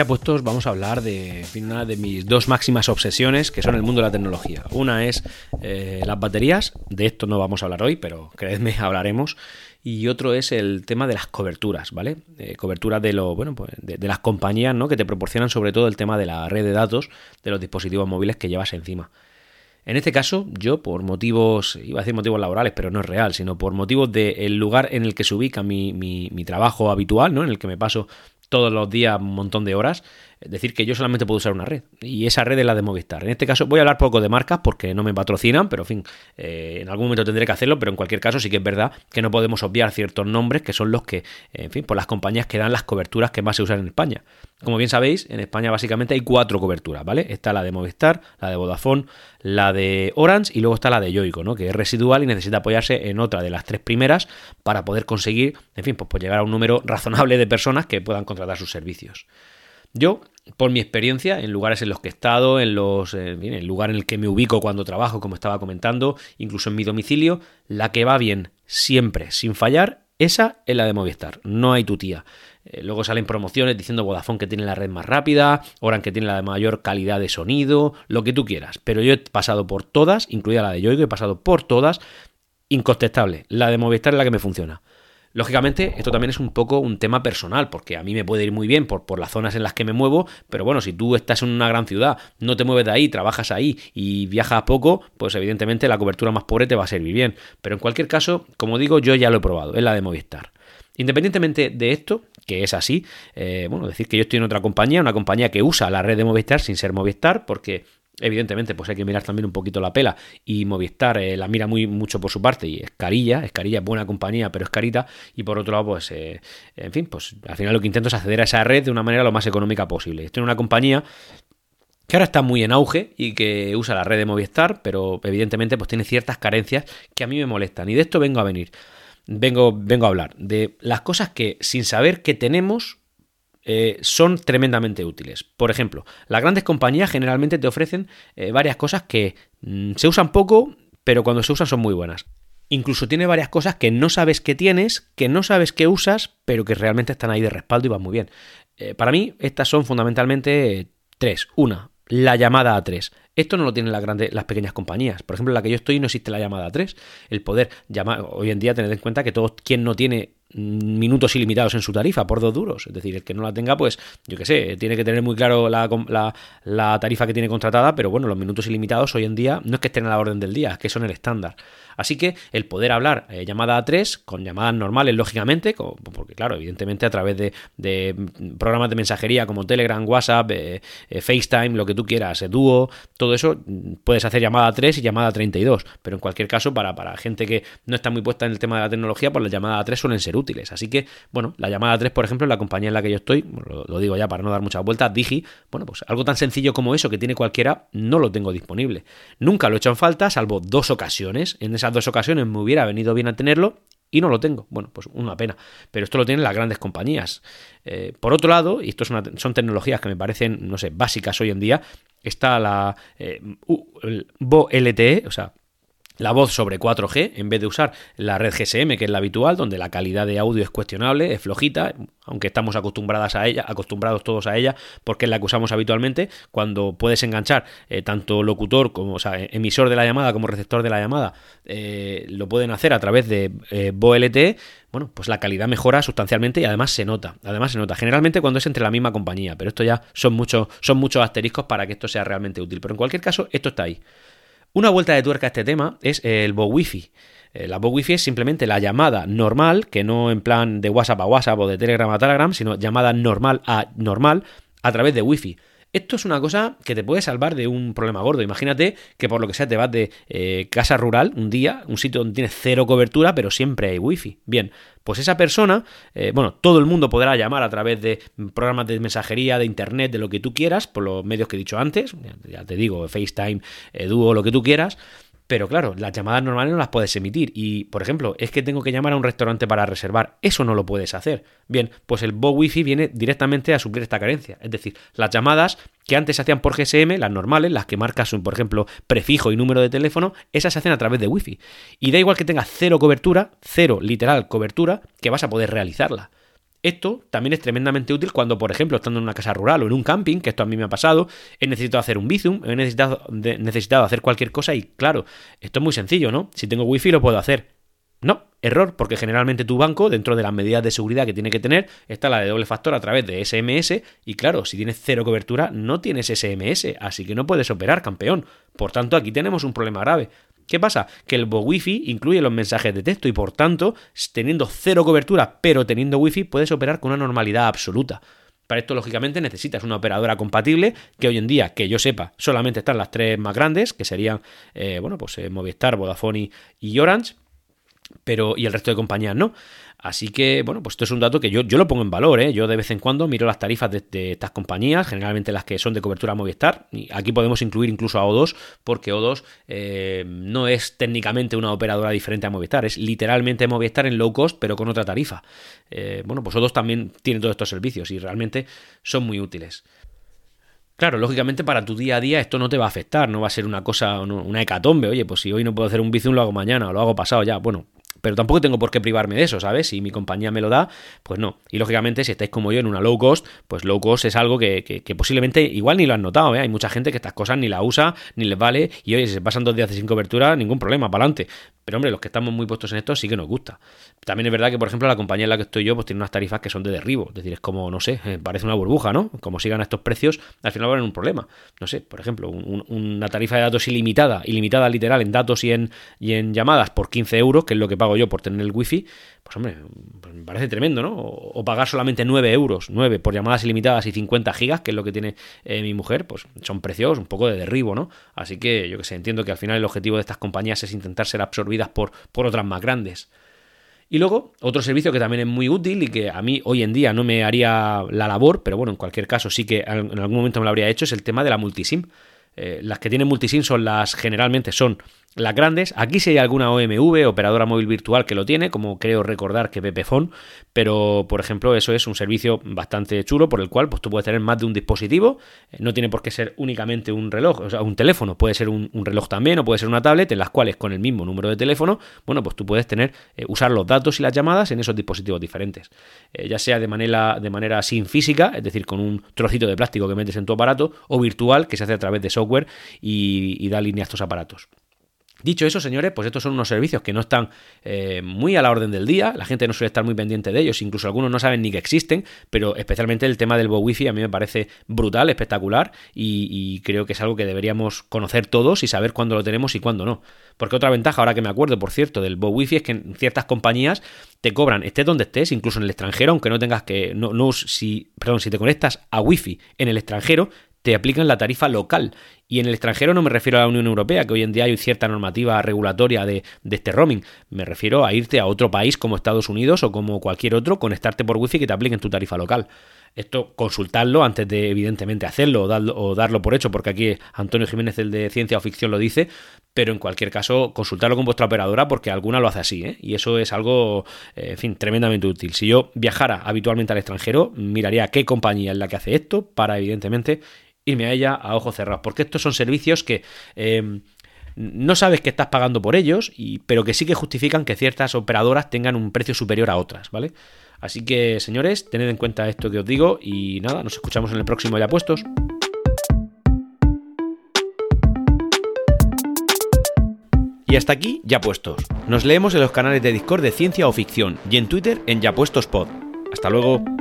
Ya puestos, vamos a hablar de una de mis dos máximas obsesiones, que son el mundo de la tecnología. Una es eh, las baterías, de esto no vamos a hablar hoy, pero creedme, hablaremos. Y otro es el tema de las coberturas, ¿vale? Eh, coberturas de lo, bueno, pues de, las compañías, ¿no? Que te proporcionan sobre todo el tema de la red de datos de los dispositivos móviles que llevas encima. En este caso, yo por motivos, iba a decir motivos laborales, pero no es real, sino por motivos del lugar en el que se ubica mi, mi, mi, trabajo habitual, ¿no? En el que me paso todos los días un montón de horas, es decir, que yo solamente puedo usar una red. Y esa red es la de Movistar. En este caso voy a hablar poco de marcas porque no me patrocinan, pero en fin, eh, en algún momento tendré que hacerlo, pero en cualquier caso sí que es verdad que no podemos obviar ciertos nombres que son los que, en fin, por las compañías que dan las coberturas que más se usan en España. Como bien sabéis, en España básicamente hay cuatro coberturas, ¿vale? Está la de Movistar, la de Vodafone, la de Orange y luego está la de Yoigo, ¿no? Que es residual y necesita apoyarse en otra de las tres primeras para poder conseguir, en fin, pues, pues llegar a un número razonable de personas que puedan contratar sus servicios. Yo, por mi experiencia, en lugares en los que he estado, en, los, en el lugar en el que me ubico cuando trabajo, como estaba comentando, incluso en mi domicilio, la que va bien siempre, sin fallar, esa es la de Movistar, no hay tu tía. Eh, luego salen promociones diciendo Vodafone que tiene la red más rápida, Orange que tiene la de mayor calidad de sonido, lo que tú quieras. Pero yo he pasado por todas, incluida la de Yoigo, he pasado por todas, incontestable. La de Movistar es la que me funciona. Lógicamente, esto también es un poco un tema personal, porque a mí me puede ir muy bien por, por, las zonas en las que me muevo, pero bueno, si tú estás en una gran ciudad, no te mueves de ahí, trabajas ahí y viajas poco, pues evidentemente la cobertura más pobre te va a servir bien. Pero en cualquier caso, como digo, yo ya lo he probado, es la de Movistar. Independientemente de esto, que es así, eh, bueno, decir que yo estoy en otra compañía, una compañía que usa la red de Movistar sin ser Movistar, porque Evidentemente, pues hay que mirar también un poquito la pela y Movistar eh, la mira muy mucho por su parte y es carilla, es carilla, buena compañía, pero es carita y por otro lado, pues, eh, en fin, pues al final lo que intento es acceder a esa red de una manera lo más económica posible. Estoy en una compañía que ahora está muy en auge y que usa la red de Movistar, pero evidentemente pues tiene ciertas carencias que a mí me molestan y de esto vengo a venir. Vengo, vengo a hablar de las cosas que sin saber que tenemos eh, son tremendamente útiles. Por ejemplo, las grandes compañías generalmente te ofrecen eh, varias cosas que mm, se usan poco, pero cuando se usan son muy buenas. Incluso tiene varias cosas que no sabes que tienes, que no sabes que usas, pero que realmente están ahí de respaldo y van muy bien. Eh, para mí, estas son fundamentalmente tres. Una, la llamada a tres. Esto no lo tienen las, grandes, las pequeñas compañías. Por ejemplo, en la que yo estoy no existe la llamada a tres. El poder llamar, hoy en día tened en cuenta que todo quien no tiene minutos ilimitados en su tarifa por dos duros. Es decir, el que no la tenga, pues yo qué sé, tiene que tener muy claro la, la, tarifa que tiene contratada, pero bueno, los minutos ilimitados hoy en día no es que estén a la orden del día, es que son el estándar. Así que el poder hablar eh, llamada a tres, con llamadas normales, lógicamente, porque claro, evidentemente a través de, programas de mensajería como Telegram, WhatsApp, eh, eh, FaceTime, lo que tú quieras, Duo, todo eso, mm, puedes hacer llamada a 3 y llamada a 32. Pero en cualquier caso, para, para gente que no está muy puesta en el tema de la tecnología, pues las llamadas a 3 suelen ser útiles. Así que, bueno, la llamada a 3, por ejemplo, la compañía en la que yo estoy, lo, digo ya para no dar muchas vueltas, Digi, bueno, pues algo tan sencillo como eso que tiene cualquiera, no lo tengo disponible. Nunca lo he hecho en falta, salvo dos ocasiones. En esas dos ocasiones me hubiera venido bien a tenerlo y no lo tengo. Bueno, pues una pena. Pero esto lo tienen las grandes compañías. Eh, por otro lado, y esto son tecnologías que me parecen, no sé, básicas hoy en día, está la eh, LTE, o sea, la voz sobre 4G en vez de usar la red GSM, que es la habitual, donde la calidad de audio es cuestionable, es flojita, aunque estamos acostumbradas a ella, acostumbrados todos a ella, porque es la que usamos habitualmente, cuando puedes enganchar eh, tanto locutor como, emisor de la llamada como receptor de la llamada, eh, lo pueden hacer a través de eh, bueno, pues la calidad mejora sustancialmente y además se nota, además se nota, generalmente cuando es entre la misma compañía, pero esto ya son muchos, son muchos asteriscos para que esto sea realmente útil, pero en cualquier caso, esto está ahí. Una vuelta de tuerca a este tema es el Bo Wi-Fi. Eh, la Bo Wi-Fi es simplemente la llamada normal, que no en plan de WhatsApp a WhatsApp o de Telegram a Telegram, sino llamada normal a normal a través de Wi-Fi. Esto es una cosa que te puede salvar de un problema gordo. Imagínate que por lo que sea te vas de eh, casa rural un día, un sitio donde tienes cero cobertura, pero siempre hay wifi. Bien, pues esa persona, eh, bueno, todo el mundo podrá llamar a través de programas de mensajería, de internet, de lo que tú quieras, por los medios que he dicho antes, ya te digo, FaceTime, eh, Duo, lo que tú quieras. Pero claro, las llamadas normales no las puedes emitir. Y, por ejemplo, es que tengo que llamar a un restaurante para reservar. Eso no lo puedes hacer. Bien, pues el Bo Wi-Fi viene directamente a suplir esta carencia. Es decir, las llamadas que antes se hacían por GSM, las normales, las que marcas, por ejemplo, prefijo y número de teléfono, esas se hacen a través de Wi-Fi. Y da igual que tengas cero cobertura, cero literal cobertura, que vas a poder realizarla. Esto también es tremendamente útil cuando, por ejemplo, estando en una casa rural o en un camping, que esto a mí me ha pasado, he necesitado hacer un bizum, he necesitado, necesitado hacer cualquier cosa y claro, esto es muy sencillo, ¿no? Si tengo wifi lo puedo hacer. No, error, porque generalmente tu banco, dentro de las medidas de seguridad que tiene que tener, está la de doble factor a través de SMS, y claro, si tienes cero cobertura, no tienes SMS, así que no puedes operar, campeón. Por tanto, aquí tenemos un problema grave. ¿Qué pasa? Que el Wi-Fi incluye los mensajes de texto y por tanto, teniendo cero cobertura, pero teniendo Wi-Fi, puedes operar con una normalidad absoluta. Para esto, lógicamente, necesitas una operadora compatible, que hoy en día, que yo sepa, solamente están las tres más grandes, que serían, eh, bueno, pues eh, Movistar, Vodafone y Orange pero y el resto de compañías no. Así que, bueno, pues esto es un dato que yo, yo lo pongo en valor, ¿eh? Yo de vez en cuando miro las tarifas de, estas compañías, generalmente las que son de cobertura Movistar, aquí podemos incluir incluso a O2, porque O2 eh, no es técnicamente una operadora diferente a Movistar, es literalmente Movistar en low cost, pero con otra tarifa. Eh, bueno, pues O2 también tiene todos estos servicios y realmente son muy útiles. Claro, lógicamente para tu día a día esto no te va a afectar, no va a ser una cosa, una hecatombe, oye, pues si hoy no puedo hacer un bizum lo hago mañana o lo hago pasado ya, bueno, pero tampoco tengo por qué privarme de eso, ¿sabes? Si mi compañía me lo da, pues no. Y lógicamente, si estáis como yo en una low cost, pues low cost es algo que, posiblemente igual ni lo han notado, ¿eh? Hay mucha gente que estas cosas ni la usa, ni les vale, y oye, si se pasan dos días sin cobertura, ningún problema, para adelante. Pero hombre, los que estamos muy puestos en esto sí que nos gusta. También es verdad que, por ejemplo, la compañía en la que estoy yo, pues tiene unas tarifas que son de derribo. Es decir, es como, no sé, eh, parece una burbuja, ¿no? Como sigan a estos precios, al final va a haber un problema. No sé, por ejemplo, una tarifa de datos ilimitada, ilimitada literal en datos y en, y en llamadas por 15 euros, que es lo que pago yo por tener el wifi pues hombre, pues me parece tremendo, ¿no? O, pagar solamente 9 euros, 9 por llamadas ilimitadas y 50 gigas, que es lo que tiene eh, mi mujer, pues son precios un poco de derribo, ¿no? Así que yo que sé, entiendo que al final el objetivo de estas compañías es intentar ser absorbidas por, por otras más grandes. Y luego, otro servicio que también es muy útil y que a mí hoy en día no me haría la labor, pero bueno, en cualquier caso sí que en algún momento me lo habría hecho, es el tema de la multisim. Eh, las que tienen multisim son las, generalmente son las grandes. Aquí si hay alguna OMV, operadora móvil virtual, que lo tiene, como creo recordar que Pepefon, pero por ejemplo eso es un servicio bastante chulo por el cual pues, tú puedes tener más de un dispositivo, eh, no tiene por qué ser únicamente un reloj, o sea, un teléfono, puede ser un, reloj también o puede ser una tablet en las cuales con el mismo número de teléfono, bueno, pues tú puedes tener, eh, usar los datos y las llamadas en esos dispositivos diferentes, eh, ya sea de manera, de manera sin física, es decir, con un trocito de plástico que metes en tu aparato, o virtual, que se hace a través de software y da línea a estos aparatos. Dicho eso, señores, pues estos son unos servicios que no están eh, muy a la orden del día, la gente no suele estar muy pendiente de ellos, incluso algunos no saben ni que existen, pero especialmente el tema del Bo Wi-Fi a mí me parece brutal, espectacular y, creo que es algo que deberíamos conocer todos y saber cuándo lo tenemos y cuándo no. Porque otra ventaja, ahora que me acuerdo, por cierto, del Bo Wi-Fi es que en ciertas compañías te cobran, estés donde estés, incluso en el extranjero, aunque no tengas que, no, no si, perdón, si te conectas a Wi-Fi en el extranjero, te aplican la tarifa local. Y en el extranjero no me refiero a la Unión Europea, que hoy en día hay cierta normativa regulatoria de, este roaming. Me refiero a irte a otro país como Estados Unidos o como cualquier otro, conectarte por wifi que te apliquen tu tarifa local. Esto consultarlo antes de evidentemente hacerlo o darlo, por hecho, porque aquí Antonio Jiménez, el de Ciencia o Ficción, lo dice, pero en cualquier caso consultarlo con vuestra operadora porque alguna lo hace así, ¿eh? y eso es algo, eh, en fin, tremendamente útil. Si yo viajara habitualmente al extranjero, miraría qué compañía es la que hace esto para evidentemente irme a ella a ojos cerrados, porque estos son servicios que... Em, no sabes que estás pagando por ellos, y, pero que sí que justifican que ciertas operadoras tengan un precio superior a otras, ¿vale? Así que, señores, tened en cuenta esto que os digo y nada, nos escuchamos en el próximo Ya Puestos. Y hasta aquí, Ya Puestos. Nos leemos en los canales de Discord de Ciencia o Ficción y en Twitter en Ya Puestos Pod. Hasta luego.